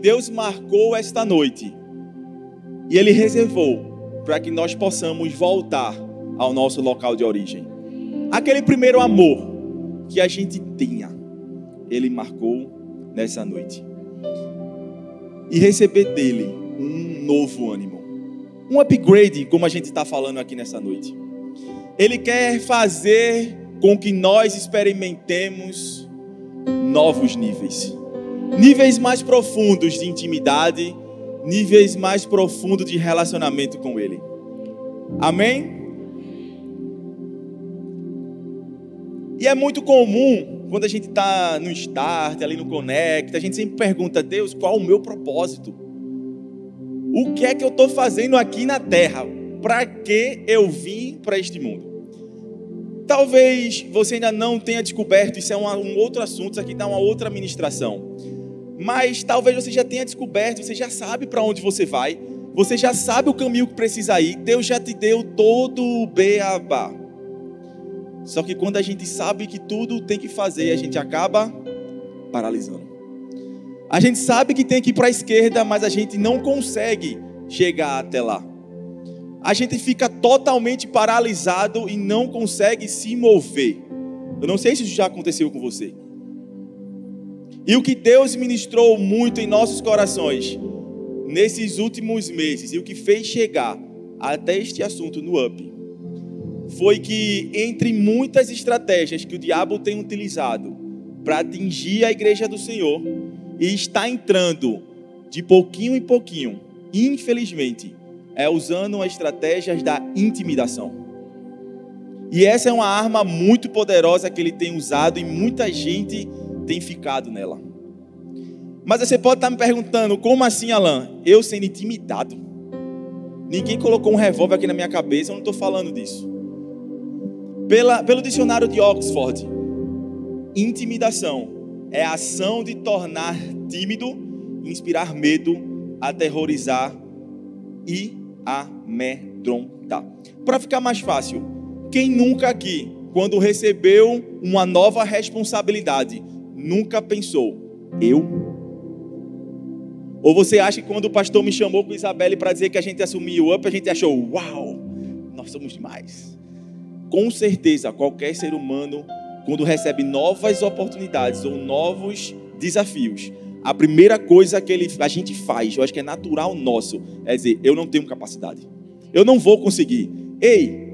Deus marcou esta noite e Ele reservou para que nós possamos voltar ao nosso local de origem. Aquele primeiro amor que a gente tinha, Ele marcou nessa noite. E receber dele um novo ânimo, um upgrade, como a gente está falando aqui nessa noite. Ele quer fazer com que nós experimentemos novos níveis níveis mais profundos de intimidade, níveis mais profundos de relacionamento com Ele. Amém? E é muito comum, quando a gente está no Start, ali no Connect, a gente sempre pergunta, Deus, qual o meu propósito? O que é que eu estou fazendo aqui na Terra? Para que eu vim para este mundo? Talvez você ainda não tenha descoberto, isso é um, um outro assunto, isso aqui dá uma outra ministração. Mas talvez você já tenha descoberto, você já sabe para onde você vai, você já sabe o caminho que precisa ir, Deus já te deu todo o beabá. Só que quando a gente sabe que tudo tem que fazer, a gente acaba paralisando. A gente sabe que tem que ir para a esquerda, mas a gente não consegue chegar até lá. A gente fica totalmente paralisado e não consegue se mover. Eu não sei se isso já aconteceu com você. E o que Deus ministrou muito em nossos corações nesses últimos meses e o que fez chegar até este assunto no UP foi que entre muitas estratégias que o diabo tem utilizado para atingir a igreja do Senhor e está entrando de pouquinho em pouquinho, infelizmente, é usando as estratégias da intimidação. E essa é uma arma muito poderosa que ele tem usado e muita gente tem ficado nela. Mas você pode estar me perguntando, como assim, Alain? Eu sendo intimidado. Ninguém colocou um revólver aqui na minha cabeça, eu não estou falando disso. Pela, pelo dicionário de Oxford, intimidação é a ação de tornar tímido, inspirar medo, aterrorizar e amedrontar. Para ficar mais fácil, quem nunca aqui, quando recebeu uma nova responsabilidade, nunca pensou, eu? Ou você acha que quando o pastor me chamou com Isabelle para dizer que a gente assumiu o UP, a gente achou, uau, nós somos demais. Com certeza, qualquer ser humano, quando recebe novas oportunidades ou novos desafios, a primeira coisa que ele, a gente faz, eu acho que é natural nosso, é dizer, eu não tenho capacidade. Eu não vou conseguir. Ei,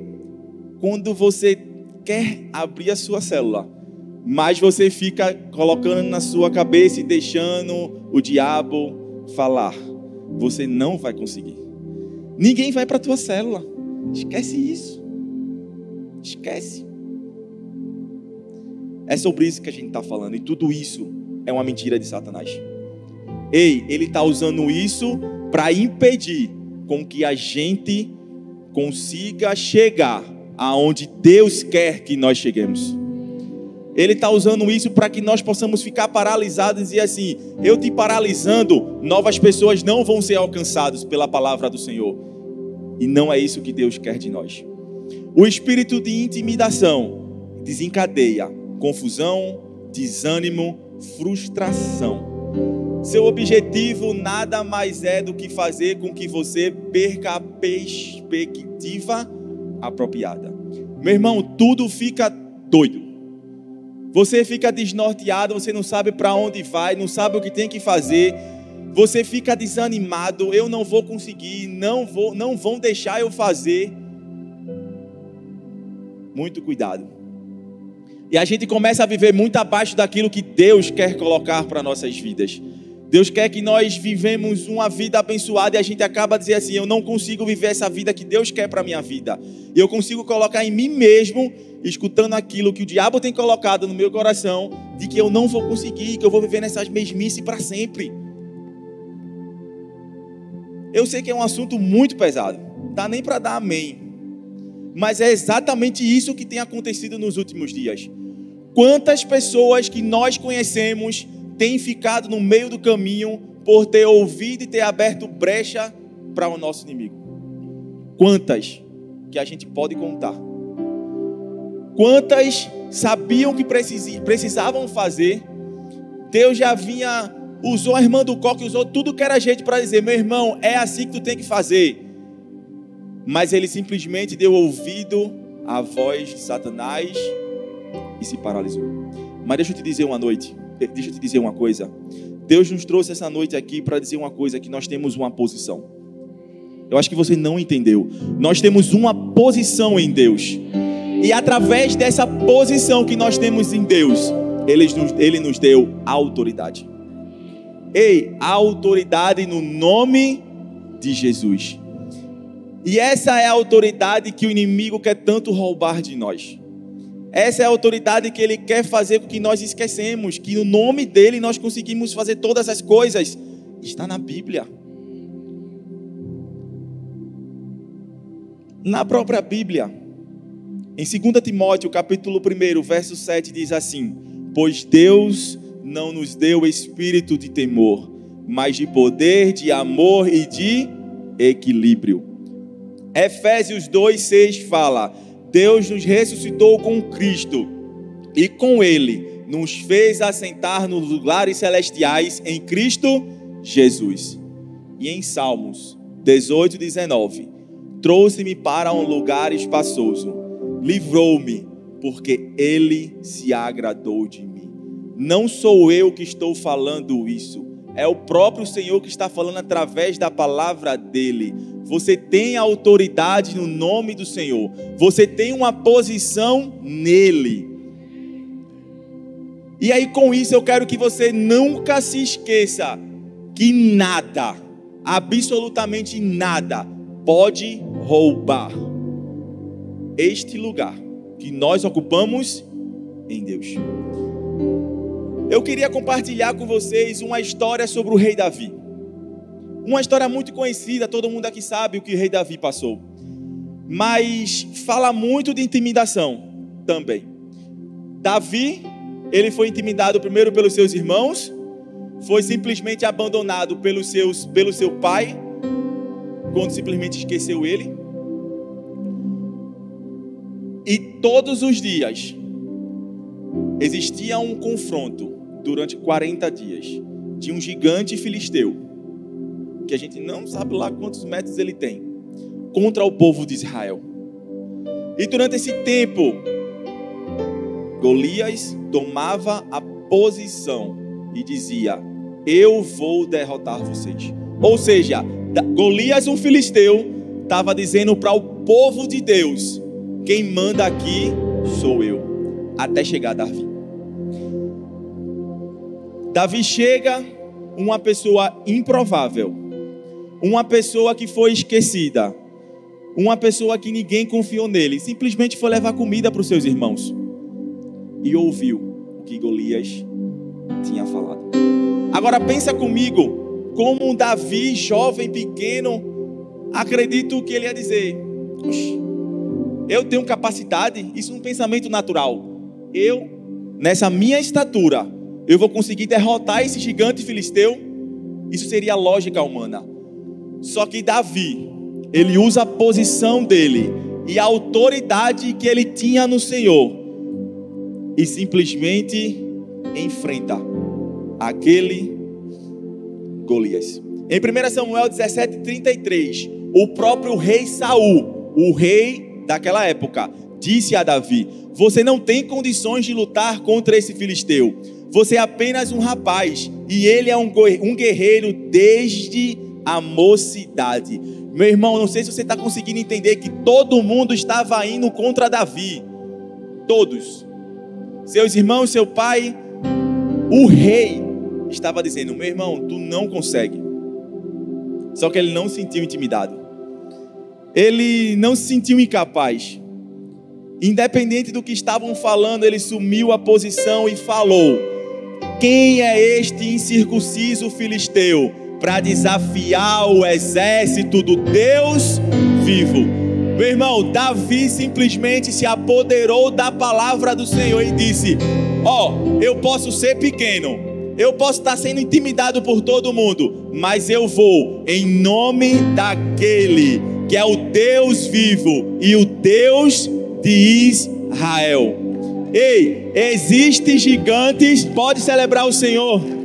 quando você quer abrir a sua célula, mas você fica colocando na sua cabeça e deixando o diabo falar. Você não vai conseguir. Ninguém vai para a tua célula. Esquece isso. Esquece. É sobre isso que a gente está falando. E tudo isso é uma mentira de Satanás. Ei, ele está usando isso para impedir com que a gente consiga chegar aonde Deus quer que nós cheguemos. Ele está usando isso para que nós possamos ficar paralisados e assim: eu te paralisando, novas pessoas não vão ser alcançadas pela palavra do Senhor. E não é isso que Deus quer de nós. O espírito de intimidação desencadeia confusão, desânimo, frustração. Seu objetivo nada mais é do que fazer com que você perca a perspectiva apropriada. Meu irmão, tudo fica doido. Você fica desnorteado, você não sabe para onde vai, não sabe o que tem que fazer. Você fica desanimado, eu não vou conseguir, não vou, não vão deixar eu fazer. Muito cuidado. E a gente começa a viver muito abaixo daquilo que Deus quer colocar para nossas vidas. Deus quer que nós vivemos uma vida abençoada e a gente acaba dizendo assim: eu não consigo viver essa vida que Deus quer para minha vida. Eu consigo colocar em mim mesmo escutando aquilo que o diabo tem colocado no meu coração, de que eu não vou conseguir, que eu vou viver nessas mesmices para sempre. Eu sei que é um assunto muito pesado, dá nem para dar amém. Mas é exatamente isso que tem acontecido nos últimos dias. Quantas pessoas que nós conhecemos têm ficado no meio do caminho por ter ouvido e ter aberto brecha para o nosso inimigo? Quantas que a gente pode contar? Quantas sabiam que precisavam fazer, Deus já vinha usou a irmã do coque, usou tudo que era jeito para dizer: meu irmão, é assim que tu tem que fazer. Mas ele simplesmente deu ouvido à voz de Satanás e se paralisou. Mas deixa eu te dizer uma noite, deixa eu te dizer uma coisa. Deus nos trouxe essa noite aqui para dizer uma coisa: que nós temos uma posição. Eu acho que você não entendeu. Nós temos uma posição em Deus. E através dessa posição que nós temos em Deus, Ele nos, ele nos deu autoridade. Ei, autoridade no nome de Jesus. E essa é a autoridade que o inimigo quer tanto roubar de nós. Essa é a autoridade que ele quer fazer com que nós esquecemos, que no nome dele nós conseguimos fazer todas as coisas. Está na Bíblia. Na própria Bíblia, em 2 Timóteo, capítulo 1, verso 7 diz assim: "Pois Deus não nos deu espírito de temor, mas de poder, de amor e de equilíbrio." Efésios 2:6 fala: Deus nos ressuscitou com Cristo e com ele nos fez assentar nos lugares celestiais em Cristo Jesus. E em Salmos 18, 19: Trouxe-me para um lugar espaçoso, livrou-me, porque ele se agradou de mim. Não sou eu que estou falando isso, é o próprio Senhor que está falando através da palavra dele. Você tem autoridade no nome do Senhor. Você tem uma posição nele. E aí, com isso, eu quero que você nunca se esqueça que nada, absolutamente nada, pode roubar este lugar que nós ocupamos em Deus. Eu queria compartilhar com vocês uma história sobre o rei Davi. Uma história muito conhecida, todo mundo aqui sabe o que o rei Davi passou. Mas fala muito de intimidação também. Davi, ele foi intimidado primeiro pelos seus irmãos, foi simplesmente abandonado pelos seus, pelo seu pai, quando simplesmente esqueceu ele. E todos os dias existia um confronto durante 40 dias de um gigante filisteu que a gente não sabe lá quantos metros ele tem, contra o povo de Israel. E durante esse tempo, Golias tomava a posição e dizia: Eu vou derrotar vocês. Ou seja, Golias, um filisteu, estava dizendo para o povo de Deus: Quem manda aqui sou eu. Até chegar Davi. Davi chega, uma pessoa improvável uma pessoa que foi esquecida, uma pessoa que ninguém confiou nele, simplesmente foi levar comida para os seus irmãos e ouviu o que Golias tinha falado. Agora pensa comigo, como um Davi, jovem, pequeno, acredito que ele ia dizer: eu tenho capacidade, isso é um pensamento natural. Eu, nessa minha estatura, eu vou conseguir derrotar esse gigante filisteu? Isso seria lógica humana. Só que Davi, ele usa a posição dele e a autoridade que ele tinha no Senhor e simplesmente enfrenta aquele Golias. Em 1 Samuel 17:33, o próprio rei Saul, o rei daquela época, disse a Davi: Você não tem condições de lutar contra esse filisteu. Você é apenas um rapaz e ele é um guerreiro desde a mocidade. Meu irmão, não sei se você está conseguindo entender que todo mundo estava indo contra Davi. Todos. Seus irmãos, seu pai, o rei estava dizendo: Meu irmão, tu não consegue. Só que ele não se sentiu intimidado. Ele não se sentiu incapaz. Independente do que estavam falando, ele sumiu a posição e falou: Quem é este incircunciso filisteu? Para desafiar o exército do Deus vivo. Meu irmão, Davi simplesmente se apoderou da palavra do Senhor e disse: Ó, oh, eu posso ser pequeno, eu posso estar sendo intimidado por todo mundo, mas eu vou em nome daquele que é o Deus vivo e o Deus de Israel. Ei, existem gigantes, pode celebrar o Senhor.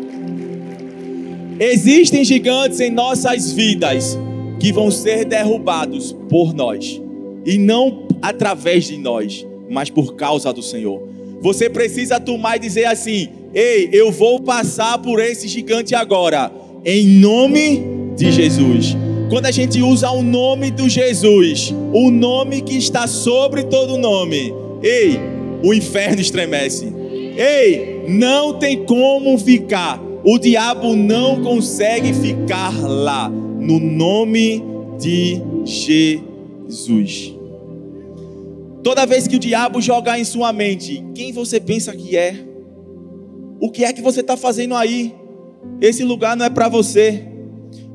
Existem gigantes em nossas vidas que vão ser derrubados por nós e não através de nós, mas por causa do Senhor. Você precisa tomar e dizer assim: Ei, eu vou passar por esse gigante agora, em nome de Jesus. Quando a gente usa o nome do Jesus, o nome que está sobre todo nome, ei, o inferno estremece. Ei, não tem como ficar. O diabo não consegue ficar lá. No nome de Jesus. Toda vez que o diabo jogar em sua mente, quem você pensa que é? O que é que você está fazendo aí? Esse lugar não é para você.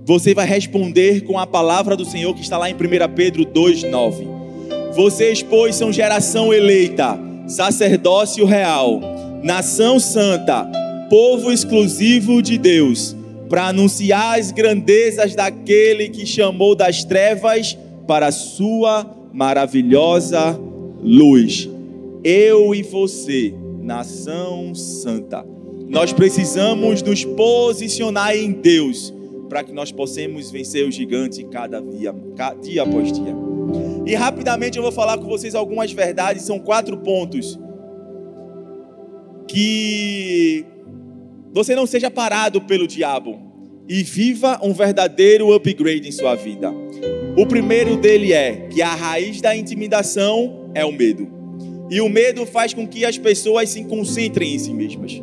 Você vai responder com a palavra do Senhor que está lá em 1 Pedro 2,9. Vocês, pois, são geração eleita, sacerdócio real, nação santa, povo exclusivo de Deus, para anunciar as grandezas daquele que chamou das trevas para a sua maravilhosa luz. Eu e você, nação santa, nós precisamos nos posicionar em Deus para que nós possamos vencer o gigante cada dia, cada dia após dia. E rapidamente eu vou falar com vocês algumas verdades, são quatro pontos que você não seja parado pelo diabo e viva um verdadeiro upgrade em sua vida. O primeiro dele é que a raiz da intimidação é o medo. E o medo faz com que as pessoas se concentrem em si mesmas.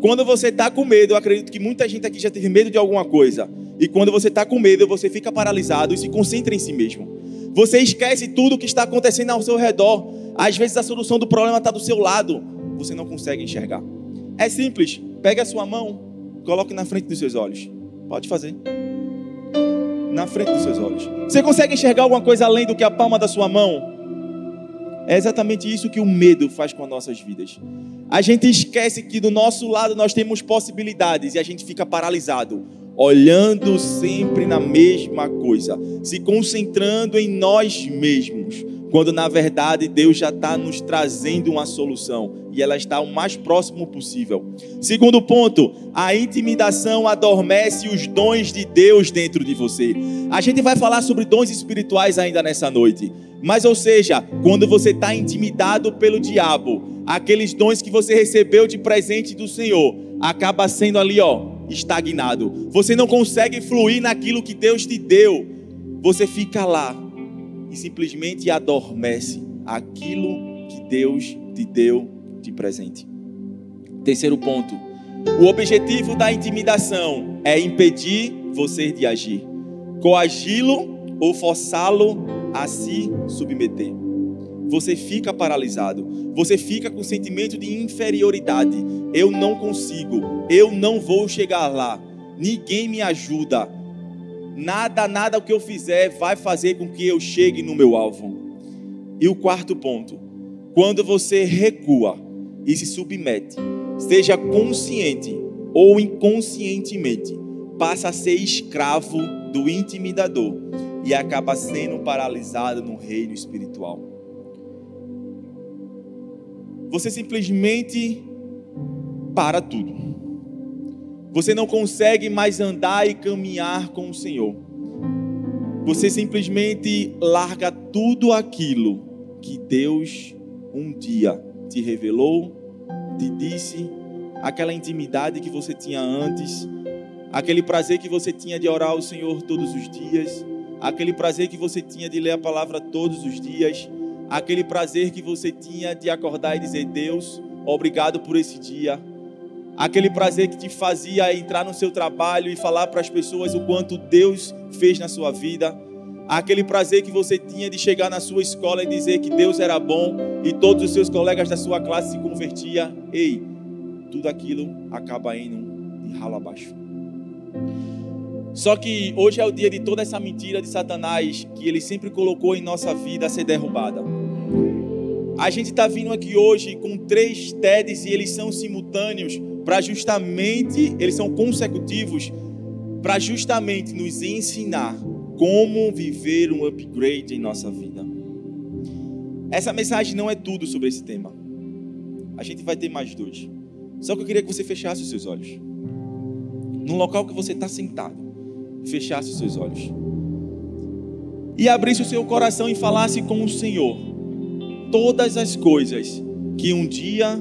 Quando você está com medo, eu acredito que muita gente aqui já teve medo de alguma coisa. E quando você está com medo, você fica paralisado e se concentra em si mesmo. Você esquece tudo o que está acontecendo ao seu redor. Às vezes a solução do problema está do seu lado. Você não consegue enxergar. É simples. Pegue a sua mão, coloque na frente dos seus olhos. Pode fazer. Na frente dos seus olhos. Você consegue enxergar alguma coisa além do que a palma da sua mão? É exatamente isso que o medo faz com as nossas vidas. A gente esquece que do nosso lado nós temos possibilidades e a gente fica paralisado, olhando sempre na mesma coisa, se concentrando em nós mesmos, quando na verdade Deus já está nos trazendo uma solução e ela está o mais próximo possível. Segundo ponto, a intimidação adormece os dons de Deus dentro de você. A gente vai falar sobre dons espirituais ainda nessa noite. Mas, ou seja, quando você está intimidado pelo diabo, aqueles dons que você recebeu de presente do Senhor, acaba sendo ali, ó, estagnado. Você não consegue fluir naquilo que Deus te deu. Você fica lá e simplesmente adormece aquilo que Deus te deu de presente. Terceiro ponto. O objetivo da intimidação é impedir você de agir, coagi-lo ou forçá-lo a se submeter. Você fica paralisado, você fica com sentimento de inferioridade. Eu não consigo, eu não vou chegar lá, ninguém me ajuda. Nada, nada o que eu fizer vai fazer com que eu chegue no meu alvo. E o quarto ponto, quando você recua e se submete, seja consciente ou inconscientemente, passa a ser escravo do intimidador e acaba sendo paralisado no reino espiritual. Você simplesmente para tudo. Você não consegue mais andar e caminhar com o Senhor. Você simplesmente larga tudo aquilo que Deus um dia te revelou, te disse, aquela intimidade que você tinha antes, aquele prazer que você tinha de orar ao Senhor todos os dias aquele prazer que você tinha de ler a palavra todos os dias, aquele prazer que você tinha de acordar e dizer: Deus, obrigado por esse dia. Aquele prazer que te fazia entrar no seu trabalho e falar para as pessoas o quanto Deus fez na sua vida. Aquele prazer que você tinha de chegar na sua escola e dizer que Deus era bom e todos os seus colegas da sua classe se convertiam. Ei, tudo aquilo acaba indo de ralo abaixo. Só que hoje é o dia de toda essa mentira de Satanás que ele sempre colocou em nossa vida a ser derrubada. A gente está vindo aqui hoje com três TEDs e eles são simultâneos para justamente, eles são consecutivos para justamente nos ensinar como viver um upgrade em nossa vida. Essa mensagem não é tudo sobre esse tema. A gente vai ter mais dois. Só que eu queria que você fechasse os seus olhos. no local que você está sentado, fechasse os seus olhos e abrisse o seu coração e falasse com o Senhor todas as coisas que um dia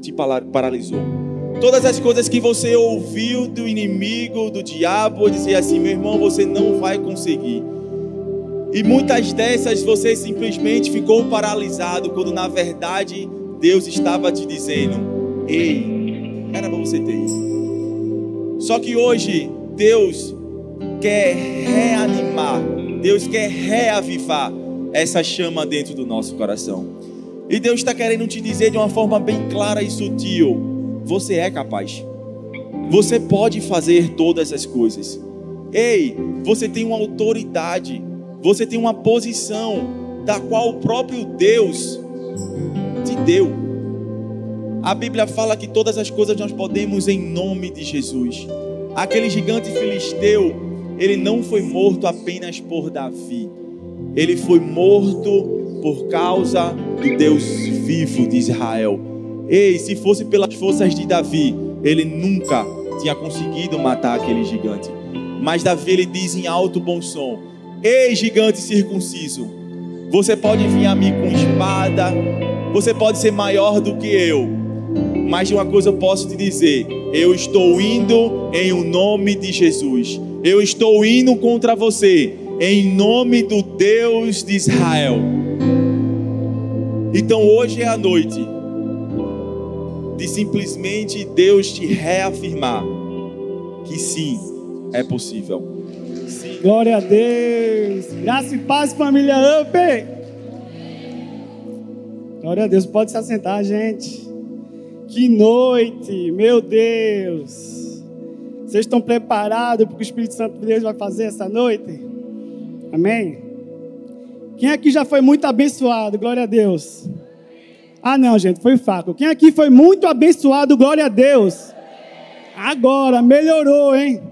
te paralisou. Todas as coisas que você ouviu do inimigo, do diabo, dizer assim: meu irmão, você não vai conseguir. E muitas dessas você simplesmente ficou paralisado, quando na verdade Deus estava te dizendo: ei, era para você ter ido. Só que hoje Deus quer reanimar, Deus quer reavivar essa chama dentro do nosso coração. E Deus está querendo te dizer de uma forma bem clara e sutil: você é capaz. Você pode fazer todas as coisas. Ei, você tem uma autoridade, você tem uma posição da qual o próprio Deus te deu. A Bíblia fala que todas as coisas nós podemos em nome de Jesus. Aquele gigante filisteu, ele não foi morto apenas por Davi, ele foi morto por causa do Deus vivo de Israel. Ei, se fosse pelas forças de Davi, ele nunca tinha conseguido matar aquele gigante. Mas Davi ele diz em alto bom som: Ei, gigante circunciso, você pode vir a mim com espada, você pode ser maior do que eu, mas uma coisa eu posso te dizer: eu estou indo em o nome de Jesus, eu estou indo contra você em nome do Deus de Israel. Então hoje é a noite de simplesmente Deus te reafirmar que sim, é possível. Sim. Glória a Deus. Graça e paz, família Up. Glória a Deus. Pode se assentar, gente. Que noite, meu Deus. Vocês estão preparados para o que o Espírito Santo de Deus vai fazer essa noite? Amém? Quem aqui já foi muito abençoado? Glória a Deus. Ah, não, gente, foi fraco. Quem aqui foi muito abençoado? Glória a Deus. Agora, melhorou, hein?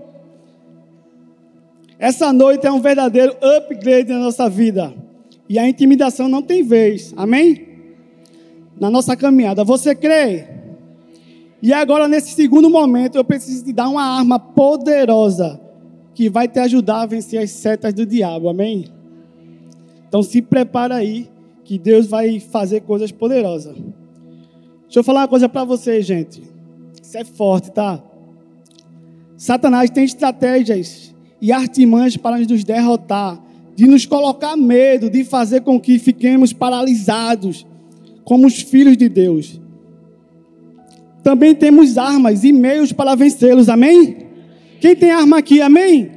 Essa noite é um verdadeiro upgrade na nossa vida. E a intimidação não tem vez. Amém? Na nossa caminhada. Você crê? E agora, nesse segundo momento, eu preciso te dar uma arma poderosa que vai te ajudar a vencer as setas do diabo, amém? Então se prepara aí, que Deus vai fazer coisas poderosas. Deixa eu falar uma coisa para vocês, gente. Isso é forte, tá? Satanás tem estratégias e artimanhas para nos derrotar, de nos colocar medo, de fazer com que fiquemos paralisados, como os filhos de Deus. Também temos armas e meios para vencê-los, amém? Quem tem arma aqui, amém?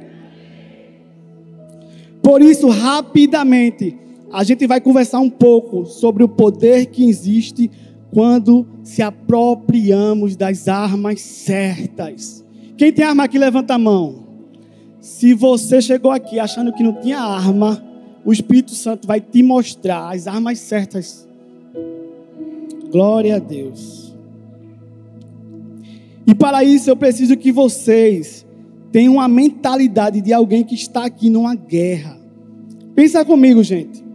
Por isso, rapidamente, a gente vai conversar um pouco sobre o poder que existe quando se apropriamos das armas certas. Quem tem arma aqui, levanta a mão. Se você chegou aqui achando que não tinha arma, o Espírito Santo vai te mostrar as armas certas. Glória a Deus. E para isso eu preciso que vocês tem uma mentalidade de alguém que está aqui numa guerra. Pensa comigo, gente.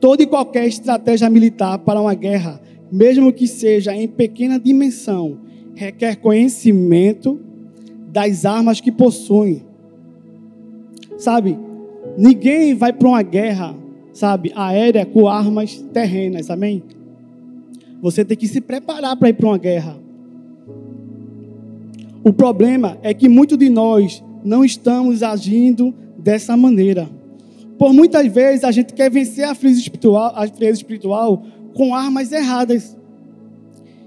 Toda e qualquer estratégia militar para uma guerra, mesmo que seja em pequena dimensão, requer conhecimento das armas que possuem. Sabe? Ninguém vai para uma guerra, sabe, aérea com armas terrenas, amém? Você tem que se preparar para ir para uma guerra. O problema é que muitos de nós não estamos agindo dessa maneira. Por muitas vezes a gente quer vencer a frieza espiritual, a frieza espiritual com armas erradas.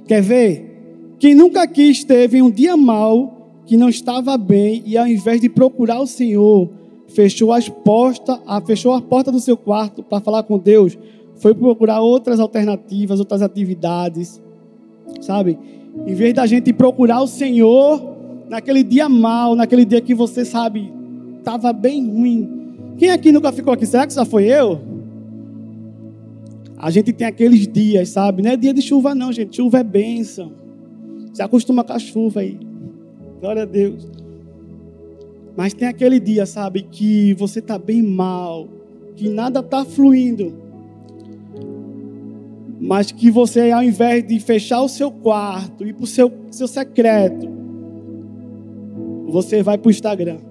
Quer ver? Quem nunca aqui esteve em um dia mal, que não estava bem, e ao invés de procurar o Senhor, fechou as portas, fechou a porta do seu quarto para falar com Deus, foi procurar outras alternativas, outras atividades, sabe? Em vez da gente procurar o Senhor naquele dia mal, naquele dia que você sabe, estava bem ruim. Quem aqui nunca ficou aqui? Será que só foi eu? A gente tem aqueles dias, sabe? Não é dia de chuva, não, gente. Chuva é bênção. Se acostuma com a chuva aí. Glória a Deus. Mas tem aquele dia, sabe, que você está bem mal, que nada está fluindo mas que você, ao invés de fechar o seu quarto, ir para o seu, seu secreto, você vai para o Instagram.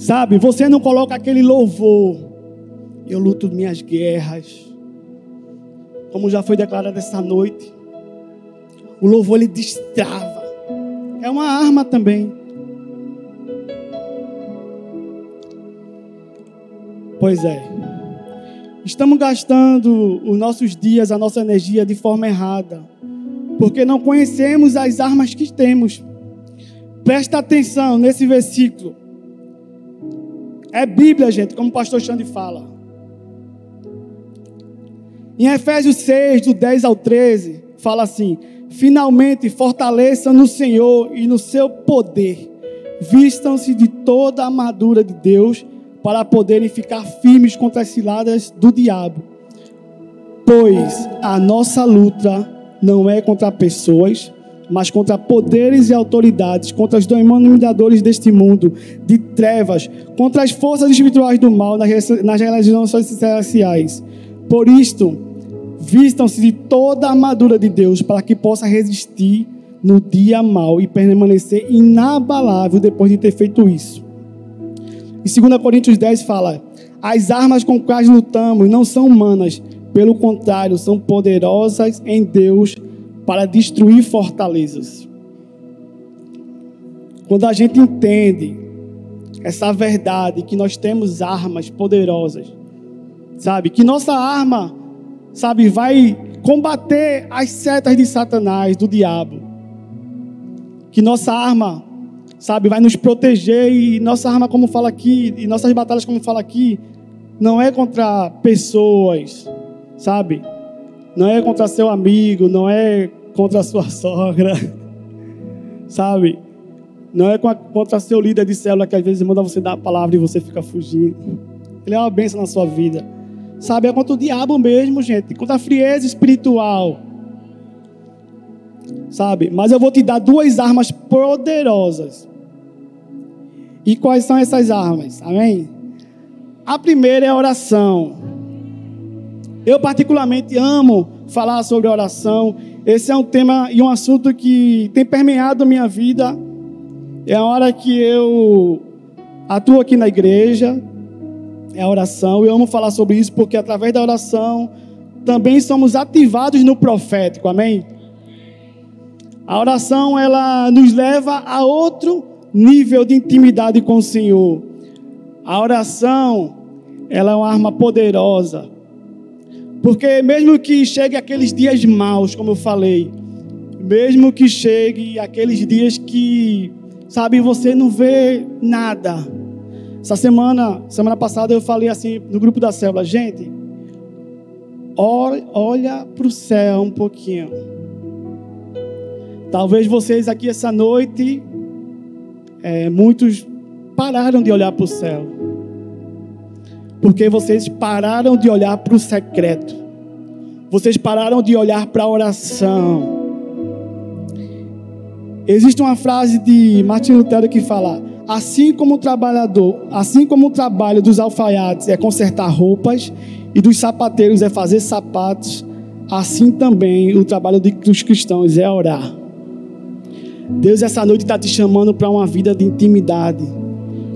Sabe, você não coloca aquele louvor. Eu luto minhas guerras. Como já foi declarado essa noite. O louvor ele destrava. É uma arma também. Pois é. Estamos gastando os nossos dias, a nossa energia de forma errada. Porque não conhecemos as armas que temos. Presta atenção nesse versículo. É Bíblia, gente, como o pastor Xande fala. Em Efésios 6, do 10 ao 13, fala assim: Finalmente fortaleçam no Senhor e no seu poder. Vistam-se de toda a armadura de Deus para poderem ficar firmes contra as ciladas do diabo. Pois a nossa luta não é contra pessoas, mas contra poderes e autoridades, contra os dominadores deste mundo, de trevas, contra as forças espirituais do mal nas religiões celestiais. Por isto, vistam-se de toda a armadura de Deus para que possa resistir no dia mal e permanecer inabalável depois de ter feito isso. Em 2 Coríntios 10 fala: As armas com quais lutamos não são humanas, pelo contrário, são poderosas em Deus para destruir fortalezas. Quando a gente entende essa verdade, que nós temos armas poderosas, sabe? Que nossa arma, sabe, vai combater as setas de Satanás, do diabo. Que nossa arma, sabe, vai nos proteger e nossa arma, como fala aqui, e nossas batalhas, como fala aqui, não é contra pessoas, sabe? Não é contra seu amigo, não é contra a sua sogra, sabe? Não é contra seu líder de célula que às vezes manda você dar a palavra e você fica fugindo. Ele é uma bênção na sua vida. Sabe, é contra o diabo mesmo, gente. Contra a frieza espiritual. Sabe? Mas eu vou te dar duas armas poderosas. E quais são essas armas? Amém? A primeira é a oração. Eu particularmente amo falar sobre oração. Esse é um tema e um assunto que tem permeado a minha vida. É a hora que eu atuo aqui na igreja, é a oração. Eu amo falar sobre isso porque através da oração também somos ativados no profético. Amém? A oração ela nos leva a outro nível de intimidade com o Senhor. A oração ela é uma arma poderosa porque mesmo que chegue aqueles dias maus, como eu falei, mesmo que chegue aqueles dias que, sabe, você não vê nada. Essa semana, semana passada eu falei assim no grupo da célula, gente, olha para o céu um pouquinho. Talvez vocês aqui essa noite, é, muitos pararam de olhar para o céu. Porque vocês pararam de olhar para o secreto. Vocês pararam de olhar para a oração. Existe uma frase de Martin Lutero que fala: assim como o trabalhador, assim como o trabalho dos alfaiates é consertar roupas e dos sapateiros é fazer sapatos, assim também o trabalho dos cristãos é orar. Deus essa noite está te chamando para uma vida de intimidade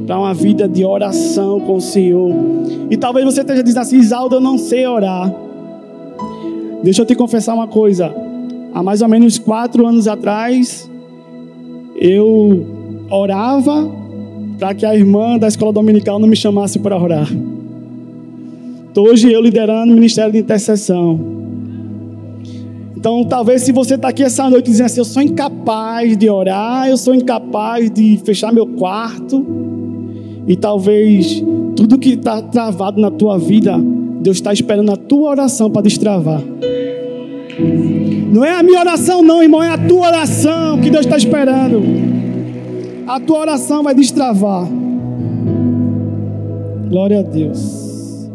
para uma vida de oração com o Senhor. E talvez você esteja dizendo assim, Isaldo, eu não sei orar. Deixa eu te confessar uma coisa. Há mais ou menos quatro anos atrás, eu orava para que a irmã da escola dominical não me chamasse para orar. Estou hoje eu liderando o ministério de intercessão. Então, talvez se você está aqui essa noite dizendo assim, eu sou incapaz de orar, eu sou incapaz de fechar meu quarto, e talvez tudo que está travado na tua vida, Deus está esperando a tua oração para destravar. Não é a minha oração, não, irmão, é a tua oração que Deus está esperando. A tua oração vai destravar. Glória a Deus.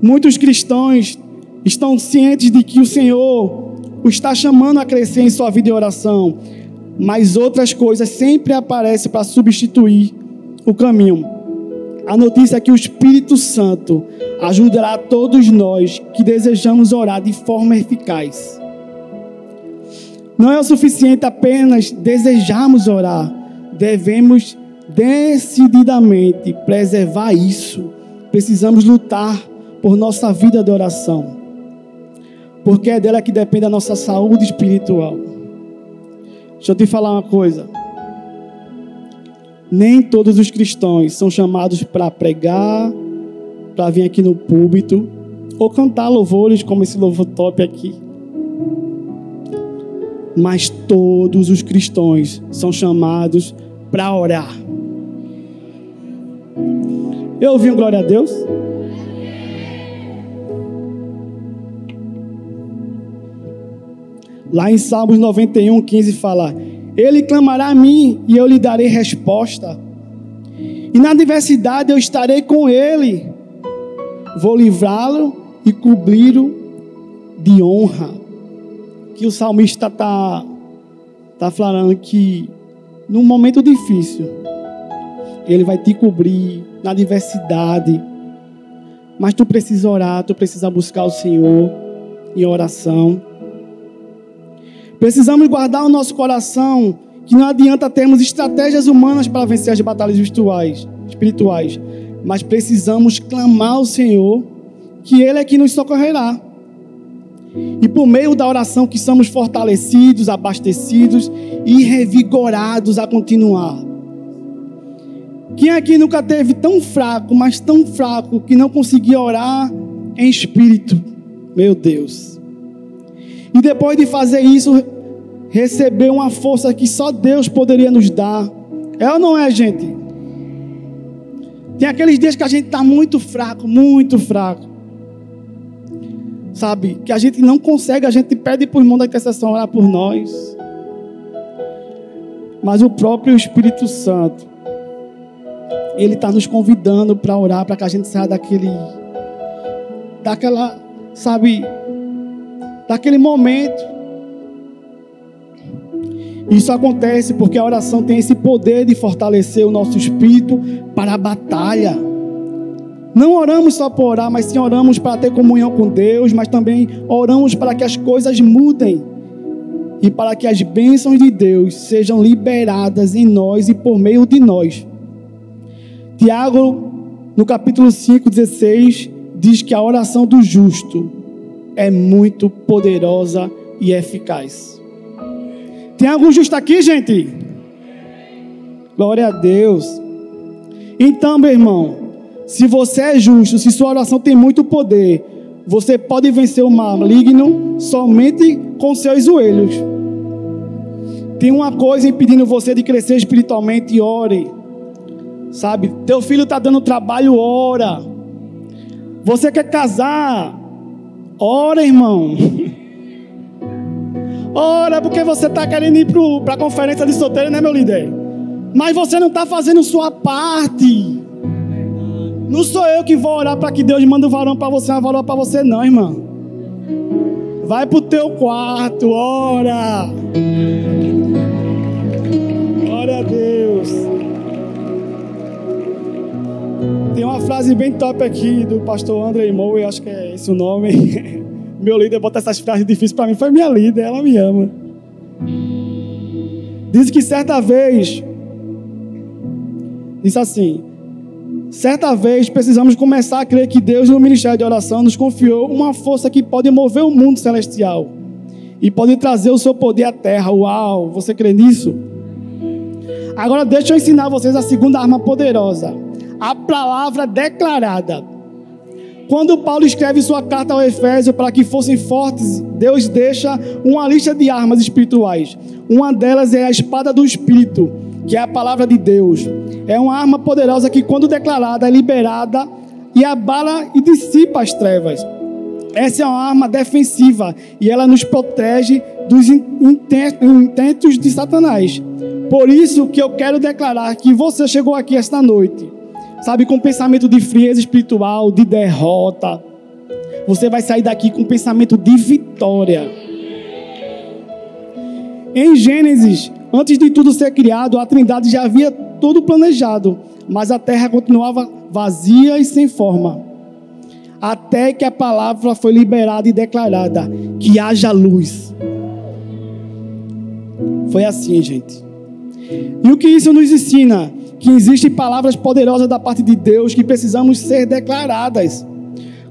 Muitos cristãos estão cientes de que o Senhor o está chamando a crescer em sua vida de oração mas outras coisas sempre aparecem para substituir o caminho. A notícia é que o Espírito Santo ajudará todos nós que desejamos orar de forma eficaz. Não é o suficiente apenas desejarmos orar. Devemos decididamente preservar isso. Precisamos lutar por nossa vida de oração. Porque é dela que depende a nossa saúde espiritual. Deixa eu te falar uma coisa. Nem todos os cristãos são chamados para pregar, para vir aqui no púlpito, ou cantar louvores como esse louvor top aqui. Mas todos os cristãos são chamados para orar. Eu ouvi um glória a Deus? Lá em Salmos 91, 15 fala: Ele clamará a mim e eu lhe darei resposta. E na adversidade eu estarei com ele. Vou livrá-lo e cobri-lo de honra. Que o salmista está tá falando que num momento difícil, ele vai te cobrir na adversidade. Mas tu precisa orar, tu precisa buscar o Senhor em oração. Precisamos guardar o nosso coração que não adianta termos estratégias humanas para vencer as batalhas espirituais, mas precisamos clamar ao Senhor que Ele é que nos socorrerá. E por meio da oração que somos fortalecidos, abastecidos e revigorados a continuar. Quem aqui nunca teve tão fraco, mas tão fraco, que não conseguia orar em espírito? Meu Deus. E depois de fazer isso, receber uma força que só Deus poderia nos dar. É ou não é, gente? Tem aqueles dias que a gente está muito fraco, muito fraco. Sabe? Que a gente não consegue, a gente pede por irmão da intercessão orar por nós. Mas o próprio Espírito Santo, Ele está nos convidando para orar, para que a gente saia daquele. daquela, sabe? Daquele momento isso acontece porque a oração tem esse poder de fortalecer o nosso espírito para a batalha. Não oramos só por orar, mas sim oramos para ter comunhão com Deus, mas também oramos para que as coisas mudem e para que as bênçãos de Deus sejam liberadas em nós e por meio de nós. Tiago, no capítulo 5, 16, diz que a oração do justo é muito poderosa e eficaz. Tem algum justo aqui, gente? Glória a Deus. Então, meu irmão, se você é justo, se sua oração tem muito poder, você pode vencer o maligno somente com seus joelhos. Tem uma coisa impedindo você de crescer espiritualmente, ore. Sabe? Teu filho está dando trabalho, ora. Você quer casar? Ora, irmão. Ora, porque você está querendo ir para a conferência de solteiro, né, meu líder? Mas você não está fazendo sua parte. Não sou eu que vou orar para que Deus mande um varão para você, uma varão para você, não, irmão. Vai para o teu quarto, ora. Tem uma frase bem top aqui do pastor André Moe, acho que é esse o nome. Meu líder bota essas frases difíceis para mim. Foi minha líder, ela me ama. Diz que certa vez, disse assim: certa vez precisamos começar a crer que Deus, no ministério de oração, nos confiou uma força que pode mover o mundo celestial e pode trazer o seu poder à terra. Uau, você crê nisso? Agora deixa eu ensinar vocês a segunda arma poderosa: a palavra declarada. Quando Paulo escreve sua carta ao Efésio para que fossem fortes, Deus deixa uma lista de armas espirituais. Uma delas é a espada do Espírito, que é a palavra de Deus. É uma arma poderosa que, quando declarada, é liberada e abala e dissipa as trevas. Essa é uma arma defensiva e ela nos protege dos intentos de Satanás. Por isso que eu quero declarar que você chegou aqui esta noite sabe, com pensamento de frieza espiritual, de derrota. Você vai sair daqui com pensamento de vitória. Em Gênesis, antes de tudo ser criado, a Trindade já havia tudo planejado, mas a terra continuava vazia e sem forma. Até que a palavra foi liberada e declarada: que haja luz. Foi assim, gente. E o que isso nos ensina? Que existem palavras poderosas da parte de Deus que precisamos ser declaradas.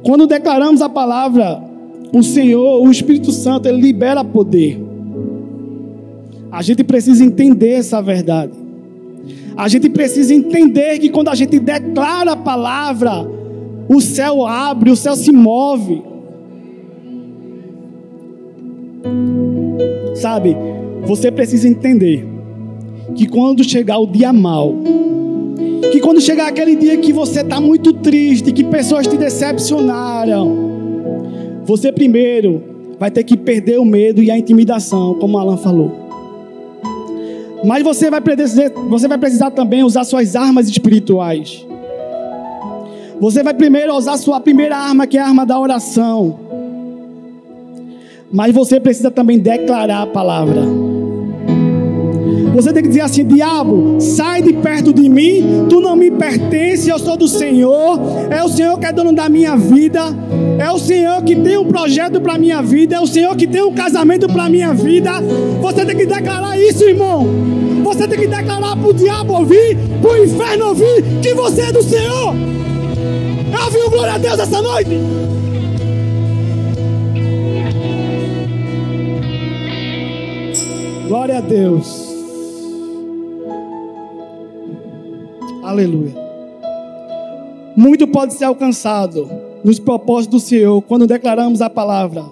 Quando declaramos a palavra, o Senhor, o Espírito Santo, ele libera poder. A gente precisa entender essa verdade. A gente precisa entender que quando a gente declara a palavra, o céu abre, o céu se move. Sabe, você precisa entender que quando chegar o dia mal, que quando chegar aquele dia que você está muito triste, que pessoas te decepcionaram, você primeiro vai ter que perder o medo e a intimidação, como Alan falou. Mas você vai, precisar, você vai precisar também usar suas armas espirituais. Você vai primeiro usar sua primeira arma, que é a arma da oração. Mas você precisa também declarar a palavra. Você tem que dizer assim: diabo, sai de perto de mim, tu não me pertence, eu sou do Senhor, é o Senhor que é dono da minha vida, é o Senhor que tem um projeto para minha vida, é o Senhor que tem um casamento para minha vida. Você tem que declarar isso, irmão. Você tem que declarar para o diabo ouvir, para o inferno ouvir, que você é do Senhor. Eu ouvi glória a Deus essa noite. Glória a Deus. Aleluia. Muito pode ser alcançado nos propósitos do Senhor quando declaramos a palavra.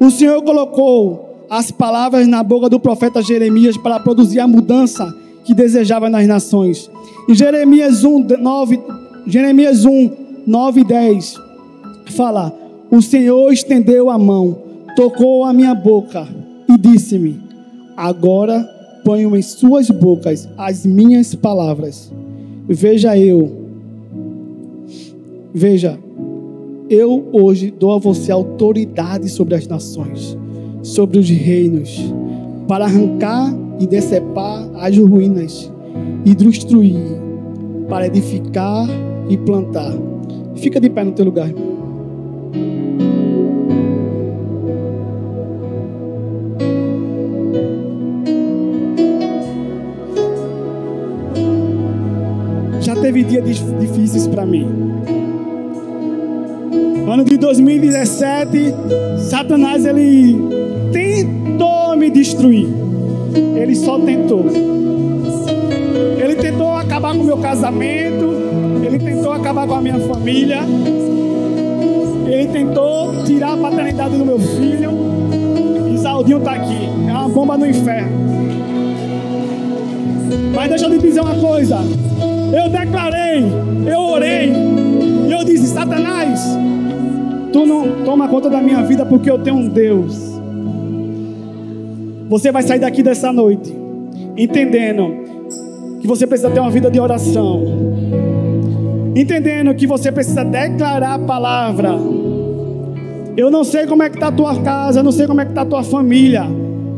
O Senhor colocou as palavras na boca do profeta Jeremias para produzir a mudança que desejava nas nações. Em Jeremias 1, 9, Jeremias 1, 9 e 10, fala: O Senhor estendeu a mão, tocou a minha boca e disse-me: Agora ponho em suas bocas as minhas palavras. Veja eu, veja, eu hoje dou a você autoridade sobre as nações, sobre os reinos, para arrancar e decepar as ruínas e destruir, para edificar e plantar. Fica de pé no teu lugar, irmão. Dias difíceis para mim. Ano de 2017, Satanás ele tentou me destruir. Ele só tentou. Ele tentou acabar com o meu casamento. Ele tentou acabar com a minha família. Ele tentou tirar a paternidade do meu filho. Isaldinho está aqui. É uma bomba no inferno. Mas deixa eu te dizer uma coisa. Eu declarei, eu orei, e eu disse: Satanás, tu não toma conta da minha vida porque eu tenho um Deus. Você vai sair daqui dessa noite entendendo que você precisa ter uma vida de oração, entendendo que você precisa declarar a palavra. Eu não sei como é que está a tua casa, eu não sei como é que está a tua família,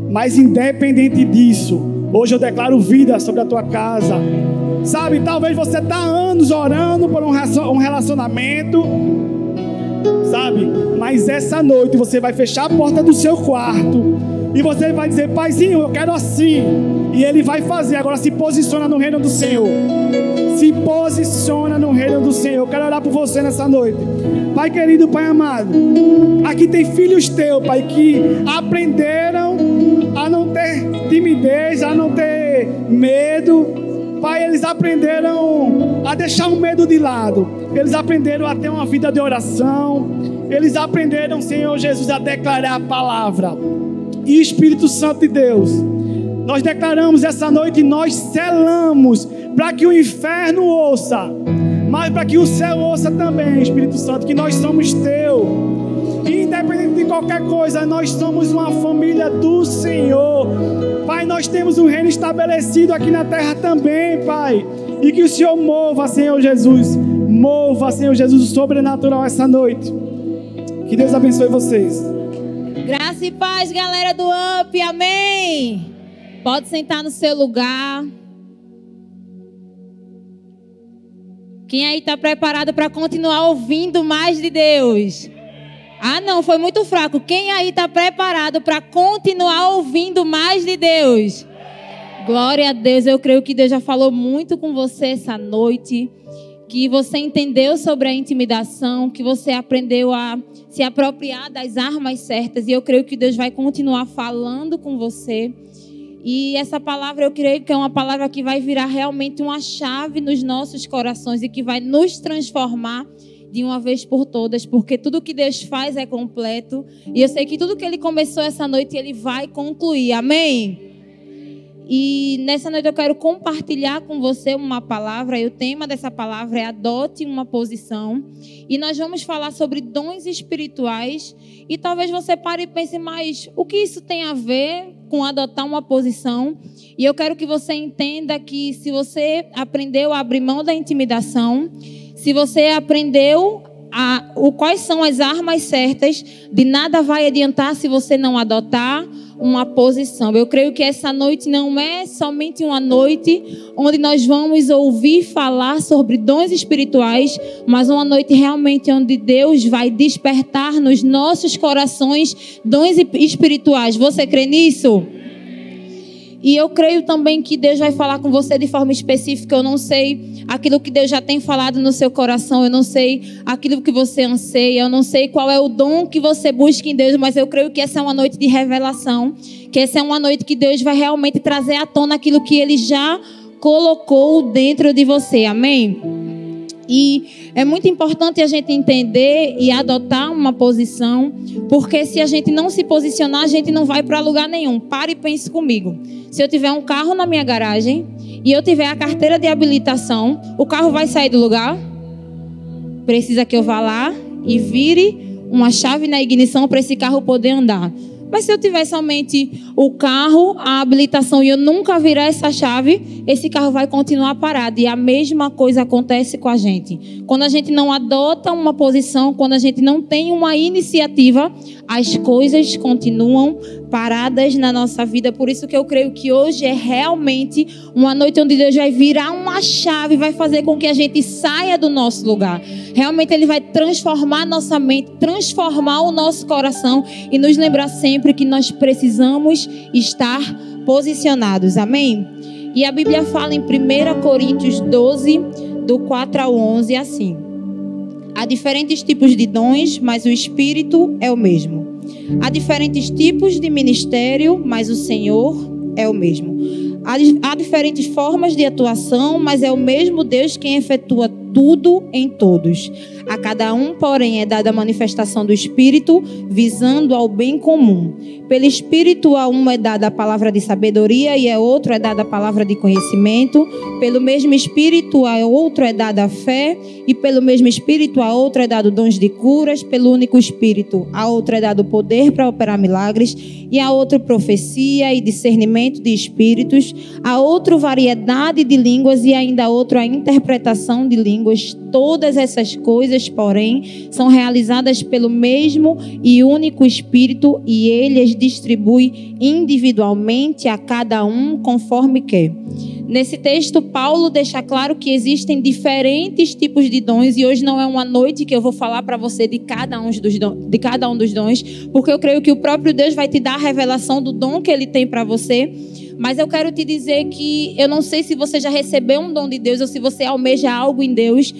mas independente disso, hoje eu declaro vida sobre a tua casa. Sabe, talvez você está anos orando por um relacionamento, sabe? Mas essa noite você vai fechar a porta do seu quarto e você vai dizer, Paizinho, eu quero assim. E ele vai fazer. Agora se posiciona no reino do Senhor. Se posiciona no reino do Senhor. Eu quero orar por você nessa noite. Pai querido, Pai amado. Aqui tem filhos teus, Pai, que aprenderam a não ter timidez, a não ter medo Pai, eles aprenderam a deixar o medo de lado. Eles aprenderam a ter uma vida de oração. Eles aprenderam, Senhor Jesus, a declarar a palavra. E Espírito Santo de Deus, nós declaramos essa noite, nós selamos para que o inferno ouça, mas para que o céu ouça também, Espírito Santo, que nós somos teu. Independente de qualquer coisa, nós somos uma família do Senhor. Pai, nós temos um reino estabelecido aqui na terra também, Pai. E que o Senhor mova, Senhor Jesus. Mova, Senhor Jesus, o sobrenatural essa noite. Que Deus abençoe vocês. Graça e paz, galera do UP. Amém. Pode sentar no seu lugar. Quem aí está preparado para continuar ouvindo mais de Deus? Ah, não, foi muito fraco. Quem aí está preparado para continuar ouvindo mais de Deus? Glória a Deus. Eu creio que Deus já falou muito com você essa noite. Que você entendeu sobre a intimidação, que você aprendeu a se apropriar das armas certas. E eu creio que Deus vai continuar falando com você. E essa palavra eu creio que é uma palavra que vai virar realmente uma chave nos nossos corações e que vai nos transformar de uma vez por todas, porque tudo que Deus faz é completo. E eu sei que tudo que Ele começou essa noite, Ele vai concluir. Amém? E nessa noite eu quero compartilhar com você uma palavra, e o tema dessa palavra é adote uma posição. E nós vamos falar sobre dons espirituais. E talvez você pare e pense, mas o que isso tem a ver com adotar uma posição? E eu quero que você entenda que se você aprendeu a abrir mão da intimidação, se você aprendeu a, o, quais são as armas certas, de nada vai adiantar se você não adotar uma posição. Eu creio que essa noite não é somente uma noite onde nós vamos ouvir falar sobre dons espirituais, mas uma noite realmente onde Deus vai despertar nos nossos corações dons espirituais. Você crê nisso? E eu creio também que Deus vai falar com você de forma específica. Eu não sei aquilo que Deus já tem falado no seu coração. Eu não sei aquilo que você anseia. Eu não sei qual é o dom que você busca em Deus. Mas eu creio que essa é uma noite de revelação. Que essa é uma noite que Deus vai realmente trazer à tona aquilo que Ele já colocou dentro de você. Amém? E é muito importante a gente entender e adotar uma posição, porque se a gente não se posicionar, a gente não vai para lugar nenhum. Pare e pense comigo. Se eu tiver um carro na minha garagem e eu tiver a carteira de habilitação, o carro vai sair do lugar? Precisa que eu vá lá e vire uma chave na ignição para esse carro poder andar. Mas se eu tiver somente o carro, a habilitação e eu nunca virar essa chave, esse carro vai continuar parado. E a mesma coisa acontece com a gente. Quando a gente não adota uma posição, quando a gente não tem uma iniciativa, as coisas continuam paradas na nossa vida. Por isso que eu creio que hoje é realmente uma noite onde Deus vai virar uma chave, vai fazer com que a gente saia do nosso lugar. Realmente Ele vai transformar nossa mente, transformar o nosso coração e nos lembrar sempre que nós precisamos estar posicionados. Amém? E a Bíblia fala em 1 Coríntios 12, do 4 ao 11, assim. Há diferentes tipos de dons, mas o Espírito é o mesmo. Há diferentes tipos de ministério, mas o Senhor é o mesmo. Há, diferentes formas de atuação, mas é o mesmo Deus quem efetua tudo em todos. A cada um, porém, é dada a manifestação do Espírito, visando ao bem comum. Pelo Espírito, a um é dada a palavra de sabedoria e a outro é dada a palavra de conhecimento. Pelo mesmo Espírito, a outro é dada a fé e pelo mesmo Espírito, a outro é dado dons de curas. Pelo único Espírito, a outro é dado poder para operar milagres e a outro profecia e discernimento de espíritos. A outro variedade de línguas e ainda a outro a interpretação de línguas. Todas essas coisas, porém, são realizadas pelo mesmo e único Espírito e ele as distribui individualmente a cada um conforme quer. Nesse texto, Paulo deixa claro que existem diferentes tipos de dons e hoje não é uma noite que eu vou falar para você de cada, um dos dons, de cada um dos dons, porque eu creio que o próprio Deus vai te dar a revelação do dom que ele tem para você. Mas eu quero te dizer que eu não sei se você já recebeu um dom de Deus ou se você almeja algo em Deus,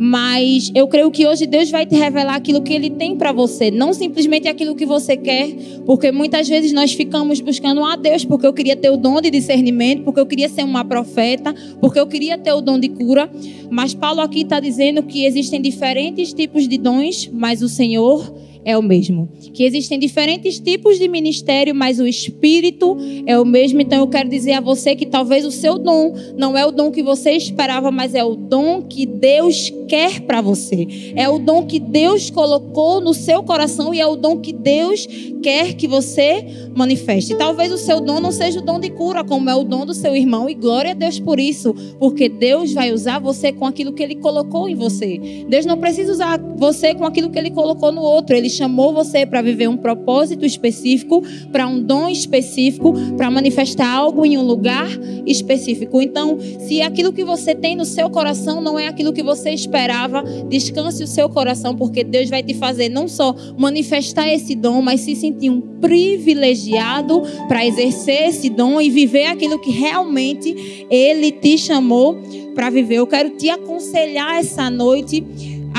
mas eu creio que hoje Deus vai te revelar aquilo que Ele tem para você, não simplesmente aquilo que você quer, porque muitas vezes nós ficamos buscando a Deus porque eu queria ter o dom de discernimento, porque eu queria ser uma profeta, porque eu queria ter o dom de cura. Mas Paulo aqui está dizendo que existem diferentes tipos de dons, mas o Senhor é o mesmo. Que existem diferentes tipos de ministério, mas o espírito é o mesmo. Então eu quero dizer a você que talvez o seu dom não é o dom que você esperava, mas é o dom que Deus quer para você. É o dom que Deus colocou no seu coração e é o dom que Deus quer que você manifeste. Talvez o seu dom não seja o dom de cura, como é o dom do seu irmão, e glória a Deus por isso, porque Deus vai usar você com aquilo que ele colocou em você. Deus não precisa usar você com aquilo que ele colocou no outro. Ele chamou você para viver um propósito específico, para um dom específico, para manifestar algo em um lugar específico. Então, se aquilo que você tem no seu coração não é aquilo que você esperava, descanse o seu coração, porque Deus vai te fazer não só manifestar esse dom, mas se sentir um privilegiado para exercer esse dom e viver aquilo que realmente Ele te chamou para viver. Eu quero te aconselhar essa noite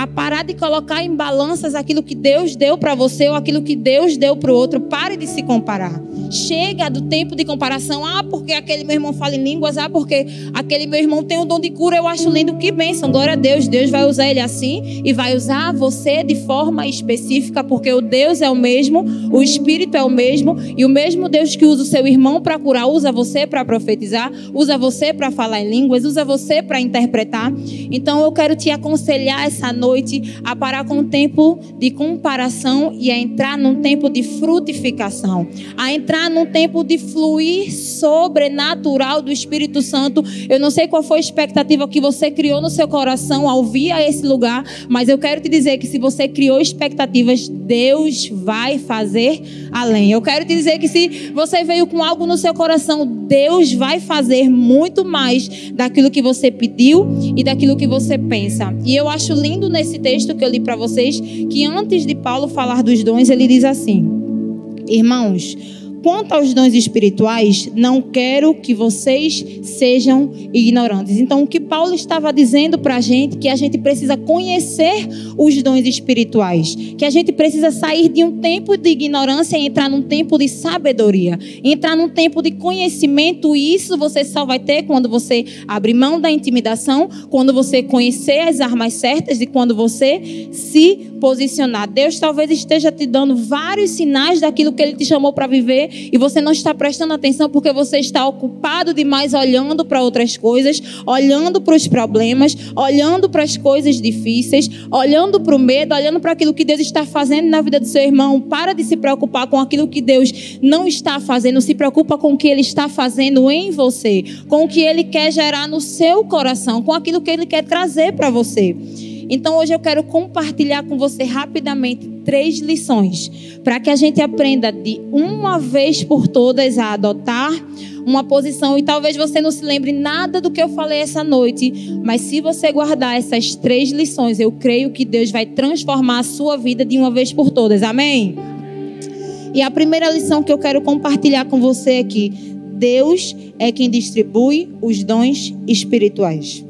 a parar de colocar em balanças aquilo que Deus deu para você ou aquilo que Deus deu para o outro. Pare de se comparar. Chega do tempo de comparação. Ah, porque aquele meu irmão fala em línguas. Ah, porque aquele meu irmão tem um dom de cura. Eu acho lindo. Que bênção. Glória a Deus. Deus vai usar ele assim e vai usar você de forma específica, porque o Deus é o mesmo, o Espírito é o mesmo e o mesmo Deus que usa o seu irmão para curar, usa você para profetizar, usa você para falar em línguas, usa você para interpretar. Então eu quero te aconselhar essa noite a parar com o tempo de comparação e a entrar num tempo de frutificação, a entrar num tempo de fluir sobrenatural do Espírito Santo. Eu não sei qual foi a expectativa que você criou no seu coração ao vir a esse lugar, mas eu quero te dizer que se você criou expectativas, Deus vai fazer além. Eu quero te dizer que se você veio com algo no seu coração, Deus vai fazer muito mais daquilo que você pediu e daquilo que você pensa. E eu acho lindo nesse texto que eu li para vocês que antes de Paulo falar dos dons, ele diz assim: Irmãos, Quanto aos dons espirituais, não quero que vocês sejam ignorantes. Então, o que Paulo estava dizendo para a gente que a gente precisa conhecer os dons espirituais, que a gente precisa sair de um tempo de ignorância e entrar num tempo de sabedoria, entrar num tempo de conhecimento. E isso você só vai ter quando você abrir mão da intimidação, quando você conhecer as armas certas e quando você se posicionar. Deus talvez esteja te dando vários sinais daquilo que Ele te chamou para viver e você não está prestando atenção porque você está ocupado demais olhando para outras coisas, olhando para os problemas, olhando para as coisas difíceis, olhando para o medo, olhando para aquilo que Deus está fazendo na vida do seu irmão. Para de se preocupar com aquilo que Deus não está fazendo, se preocupa com o que Ele está fazendo em você, com o que Ele quer gerar no seu coração, com aquilo que Ele quer trazer para você. Então hoje eu quero compartilhar com você rapidamente três lições para que a gente aprenda de uma vez por todas a adotar uma posição e talvez você não se lembre nada do que eu falei essa noite, mas se você guardar essas três lições, eu creio que Deus vai transformar a sua vida de uma vez por todas. Amém? E a primeira lição que eu quero compartilhar com você aqui, Deus é quem distribui os dons espirituais.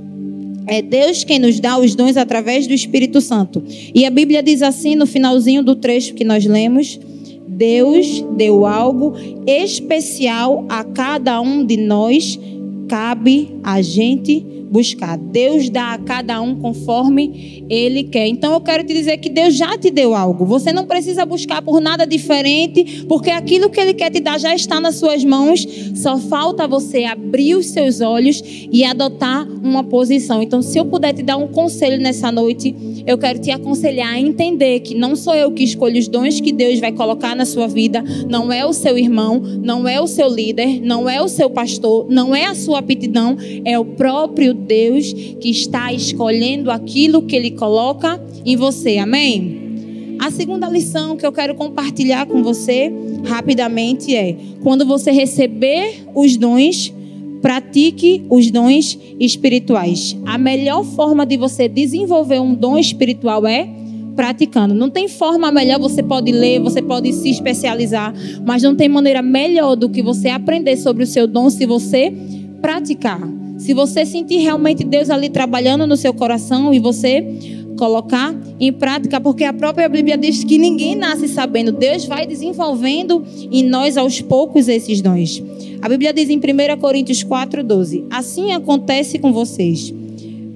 É Deus quem nos dá os dons através do Espírito Santo. E a Bíblia diz assim no finalzinho do trecho que nós lemos: Deus deu algo especial a cada um de nós, cabe a gente buscar. Deus dá a cada um conforme Ele quer. Então eu quero te dizer que Deus já te deu algo. Você não precisa buscar por nada diferente, porque aquilo que Ele quer te dar já está nas suas mãos. Só falta você abrir os seus olhos e adotar uma posição. Então, se eu puder te dar um conselho nessa noite, eu quero te aconselhar a entender que não sou eu que escolho os dons que Deus vai colocar na sua vida, não é o seu irmão, não é o seu líder, não é o seu pastor, não é a sua aptidão, é o próprio Deus que está escolhendo aquilo que Ele coloca em você. Amém? A segunda lição que eu quero compartilhar com você rapidamente é: quando você receber os dons, pratique os dons espirituais. A melhor forma de você desenvolver um dom espiritual é praticando. Não tem forma melhor, você pode ler, você pode se especializar, mas não tem maneira melhor do que você aprender sobre o seu dom se você praticar. Se você sentir realmente Deus ali trabalhando no seu coração e você colocar em prática, porque a própria Bíblia diz que ninguém nasce sabendo, Deus vai desenvolvendo em nós aos poucos esses dons. A Bíblia diz em 1 Coríntios 4:12: Assim acontece com vocês.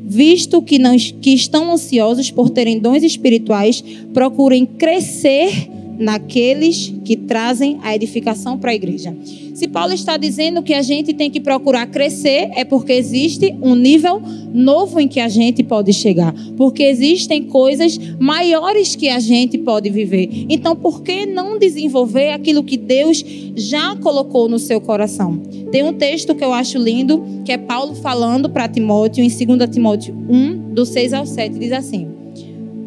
Visto que, não, que estão ansiosos por terem dons espirituais, procurem crescer naqueles que trazem a edificação para a igreja. Se Paulo está dizendo que a gente tem que procurar crescer, é porque existe um nível novo em que a gente pode chegar. Porque existem coisas maiores que a gente pode viver. Então, por que não desenvolver aquilo que Deus já colocou no seu coração? Tem um texto que eu acho lindo, que é Paulo falando para Timóteo, em 2 Timóteo 1, do 6 ao 7, diz assim: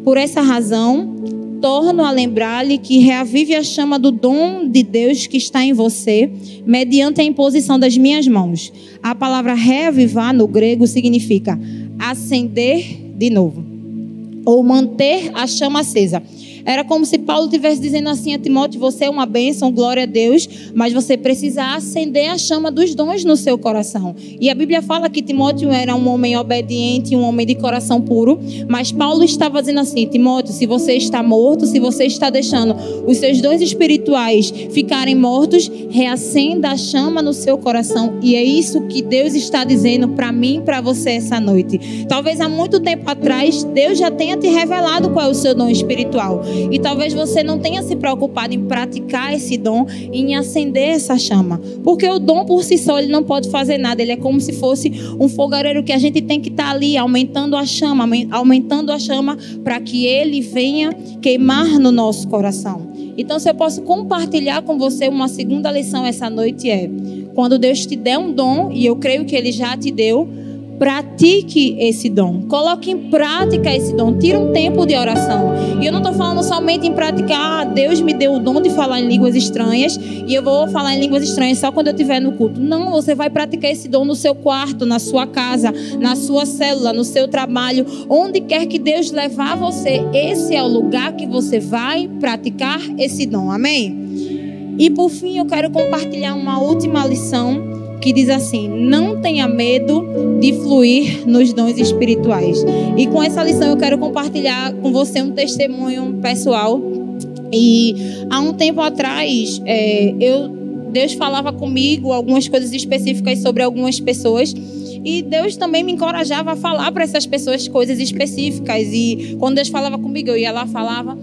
Por essa razão torno a lembrar-lhe que reavive a chama do dom de Deus que está em você, mediante a imposição das minhas mãos. A palavra reavivar no grego significa acender de novo, ou manter a chama acesa. Era como se Paulo estivesse dizendo assim a Timóteo: você é uma bênção, glória a Deus, mas você precisa acender a chama dos dons no seu coração. E a Bíblia fala que Timóteo era um homem obediente, um homem de coração puro, mas Paulo estava dizendo assim: Timóteo, se você está morto, se você está deixando os seus dons espirituais ficarem mortos, reacenda a chama no seu coração. E é isso que Deus está dizendo para mim para você essa noite. Talvez há muito tempo atrás, Deus já tenha te revelado qual é o seu dom espiritual. E talvez você não tenha se preocupado em praticar esse dom, em acender essa chama. Porque o dom por si só ele não pode fazer nada. Ele é como se fosse um fogareiro que a gente tem que estar tá ali aumentando a chama, aumentando a chama para que ele venha queimar no nosso coração. Então, se eu posso compartilhar com você uma segunda lição essa noite é: quando Deus te der um dom, e eu creio que ele já te deu, pratique esse dom. Coloque em prática esse dom. Tire um tempo de oração. E eu não estou falando somente em praticar. Ah, Deus me deu o dom de falar em línguas estranhas e eu vou falar em línguas estranhas só quando eu estiver no culto. Não, você vai praticar esse dom no seu quarto, na sua casa, na sua célula, no seu trabalho, onde quer que Deus levar você. Esse é o lugar que você vai praticar esse dom. Amém? E por fim, eu quero compartilhar uma última lição que diz assim: não tenha medo de fluir nos dons espirituais. E com essa lição eu quero compartilhar com você um testemunho pessoal. E há um tempo atrás, é, eu, Deus falava comigo algumas coisas específicas sobre algumas pessoas. E Deus também me encorajava a falar para essas pessoas coisas específicas. E quando Deus falava comigo, eu ia lá falava.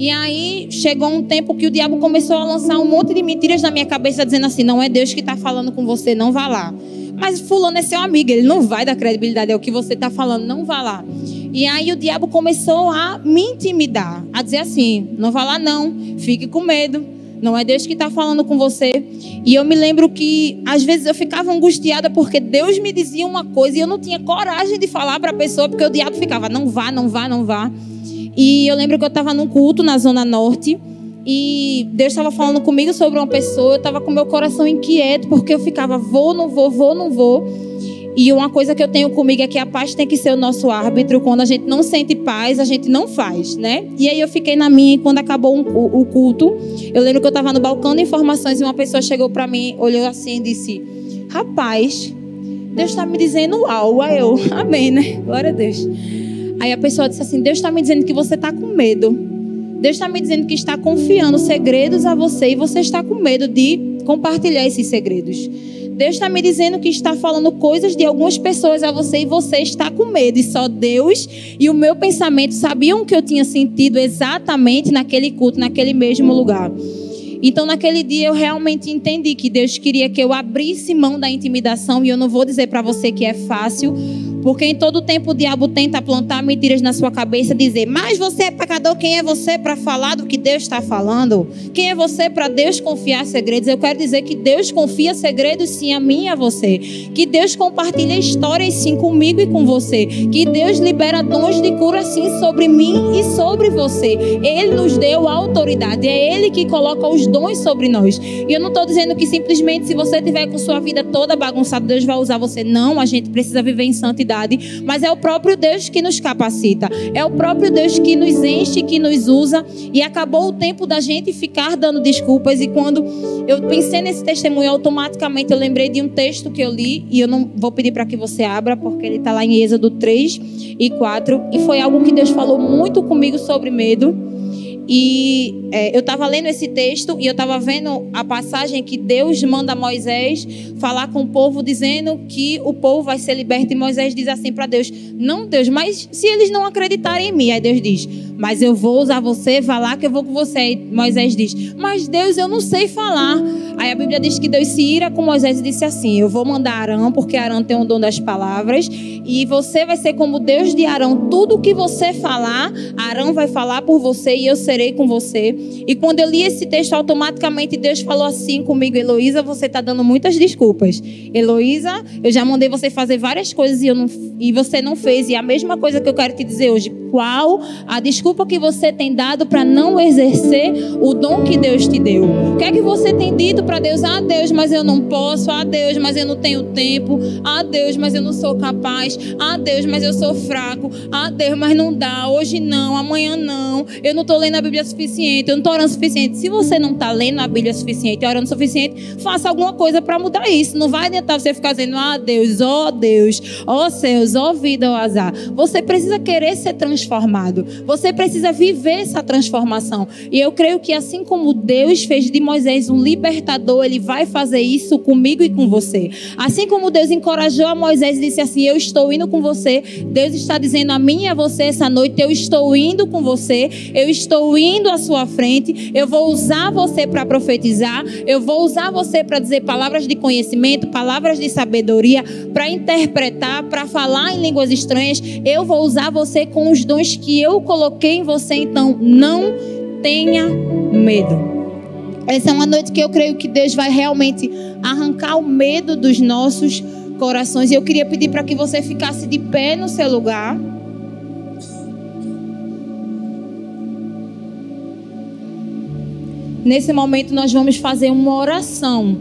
E aí chegou um tempo que o diabo começou a lançar um monte de mentiras na minha cabeça, dizendo assim: não é Deus que está falando com você, não vá lá. Mas Fulano é seu amigo, ele não vai dar credibilidade ao que você está falando, não vá lá. E aí o diabo começou a me intimidar, a dizer assim: não vá lá, não, fique com medo. Não é Deus que está falando com você. E eu me lembro que às vezes eu ficava angustiada porque Deus me dizia uma coisa e eu não tinha coragem de falar para a pessoa porque o diabo ficava: não vá, não vá, não vá. E eu lembro que eu estava num culto na Zona Norte. E Deus estava falando comigo sobre uma pessoa. Eu estava com meu coração inquieto, porque eu ficava, vou, não vou, vou, não vou. E uma coisa que eu tenho comigo é que a paz tem que ser o nosso árbitro. Quando a gente não sente paz, a gente não faz, né? E aí eu fiquei na minha e quando acabou o culto, eu lembro que eu estava no balcão de informações e uma pessoa chegou para mim, olhou assim e disse: Rapaz, Deus está me dizendo algo. Aí eu, amém, né? Glória a Deus. Aí a pessoa disse assim: Deus está me dizendo que você está com medo. Deus está me dizendo que está confiando segredos a você e você está com medo de compartilhar esses segredos. Deus está me dizendo que está falando coisas de algumas pessoas a você e você está com medo. E só Deus e o meu pensamento sabiam que eu tinha sentido exatamente naquele culto, naquele mesmo lugar. Então, naquele dia, eu realmente entendi que Deus queria que eu abrisse mão da intimidação. E eu não vou dizer para você que é fácil, porque em todo tempo o diabo tenta plantar mentiras na sua cabeça, dizer: Mas você é pecador, quem é você para falar do que Deus está falando? Quem é você para Deus confiar segredos? Eu quero dizer que Deus confia segredos sim a mim e a você. Que Deus compartilha histórias sim comigo e com você. Que Deus libera dons de cura sim sobre mim e sobre você. Ele nos deu autoridade, é Ele que coloca os dons sobre nós. E eu não estou dizendo que simplesmente se você tiver com sua vida toda bagunçada, Deus vai usar você. Não, a gente precisa viver em santidade mas é o próprio Deus que nos capacita, é o próprio Deus que nos enche, que nos usa. E acabou o tempo da gente ficar dando desculpas. E quando eu pensei nesse testemunho, automaticamente eu lembrei de um texto que eu li, e eu não vou pedir para que você abra, porque ele está lá em Êxodo 3 e 4, e foi algo que Deus falou muito comigo sobre medo. E é, eu estava lendo esse texto e eu estava vendo a passagem que Deus manda Moisés falar com o povo, dizendo que o povo vai ser liberto. E Moisés diz assim para Deus: Não, Deus, mas se eles não acreditarem em mim, aí Deus diz: Mas eu vou usar você, vá lá que eu vou com você. Aí Moisés diz: Mas Deus, eu não sei falar. Aí a Bíblia diz que Deus se ira com Moisés e disse assim: Eu vou mandar Arão, porque Arão tem o dom das palavras, e você vai ser como Deus de Arão. Tudo que você falar, Arão vai falar por você e eu serei com você. E quando eu li esse texto, automaticamente Deus falou assim comigo: Heloísa, você está dando muitas desculpas. Heloísa, eu já mandei você fazer várias coisas e, eu não, e você não fez. E a mesma coisa que eu quero te dizer hoje: qual a desculpa? Desculpa que você tem dado para não exercer o dom que Deus te deu? O que é que você tem dito para Deus? Ah, Deus, mas eu não posso. Ah, Deus, mas eu não tenho tempo. Ah, Deus, mas eu não sou capaz. Ah, Deus, mas eu sou fraco. Ah, Deus, mas não dá. Hoje não, amanhã não. Eu não estou lendo a Bíblia suficiente. Eu não estou orando suficiente. Se você não está lendo a Bíblia suficiente e orando suficiente, faça alguma coisa para mudar isso. Não vai adiantar você ficar dizendo, ah, Deus, ó oh, Deus, ó oh, céus, ó oh, vida, ó azar. Você precisa querer ser transformado. Você precisa viver essa transformação. E eu creio que assim como Deus fez de Moisés um libertador, Ele vai fazer isso comigo e com você. Assim como Deus encorajou a Moisés e disse assim: Eu estou indo com você. Deus está dizendo a mim e a você essa noite: Eu estou indo com você. Eu estou indo à sua frente. Eu vou usar você para profetizar. Eu vou usar você para dizer palavras de conhecimento, palavras de sabedoria, para interpretar, para falar em línguas estranhas. Eu vou usar você com os dons que eu coloquei em você. Então, não tenha medo. Essa é uma noite que eu creio que Deus vai realmente arrancar o medo dos nossos corações. E eu queria pedir para que você ficasse de pé no seu lugar. Nesse momento, nós vamos fazer uma oração.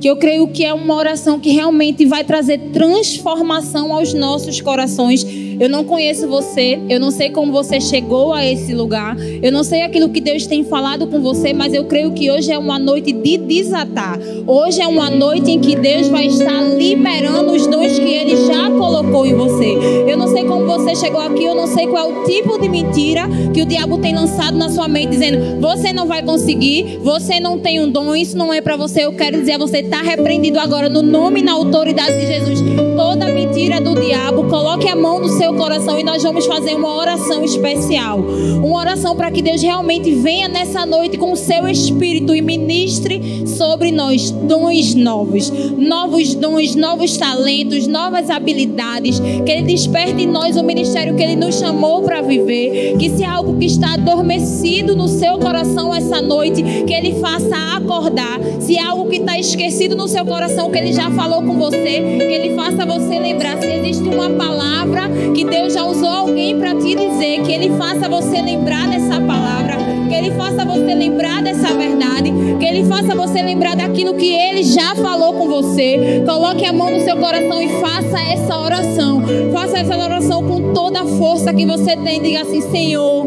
Que eu creio que é uma oração que realmente vai trazer transformação aos nossos corações eu não conheço você, eu não sei como você chegou a esse lugar, eu não sei aquilo que Deus tem falado com você, mas eu creio que hoje é uma noite de desatar. Hoje é uma noite em que Deus vai estar liberando os dons que Ele já colocou em você. Eu não sei como você chegou aqui, eu não sei qual é o tipo de mentira que o diabo tem lançado na sua mente, dizendo: você não vai conseguir, você não tem um dom, isso não é para você. Eu quero dizer a você: está repreendido agora no nome e na autoridade de Jesus. Toda mentira do diabo, coloque a mão no seu coração e nós vamos fazer uma oração especial. Uma oração para que Deus realmente venha nessa noite com o seu espírito e ministre sobre nós dons novos, novos dons, novos talentos, novas habilidades, que ele desperte em nós o ministério que ele nos chamou para viver, que se algo que está adormecido no seu coração essa noite, que ele faça acordar, se algo que está esquecido no seu coração que ele já falou com você, que ele faça você lembrar se existe uma palavra que Deus já usou alguém para te dizer, que Ele faça você lembrar dessa palavra, que Ele faça você lembrar dessa verdade, que Ele faça você lembrar daquilo que Ele já falou com você. Coloque a mão no seu coração e faça essa oração. Faça essa oração com toda a força que você tem. Diga assim: Senhor,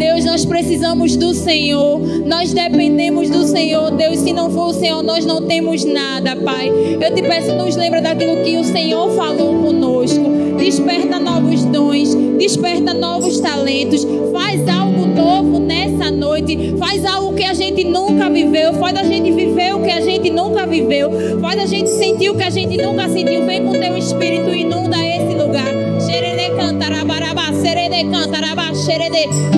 Deus, nós precisamos do Senhor. Nós dependemos do Senhor. Deus, se não for o Senhor, nós não temos nada, Pai. Eu te peço, nos lembra daquilo que o Senhor falou conosco. Desperta novos dons, desperta novos talentos. Faz algo novo nessa noite. Faz algo que a gente nunca viveu. Faz a gente viver o que a gente nunca viveu. Faz a gente sentir o que a gente nunca sentiu. Vem com teu espírito e inunda esse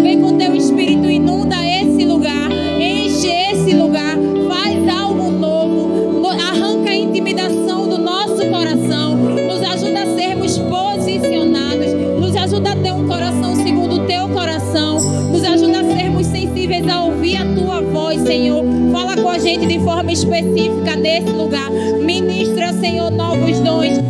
Vem com teu espírito inunda esse lugar. Enche esse lugar. Faz algo novo. Arranca a intimidação do nosso coração. Nos ajuda a sermos posicionados. Nos ajuda a ter um coração segundo o teu coração. Nos ajuda a sermos sensíveis a ouvir a tua voz, Senhor. Fala com a gente de forma específica nesse lugar. Ministra, Senhor, novos dons.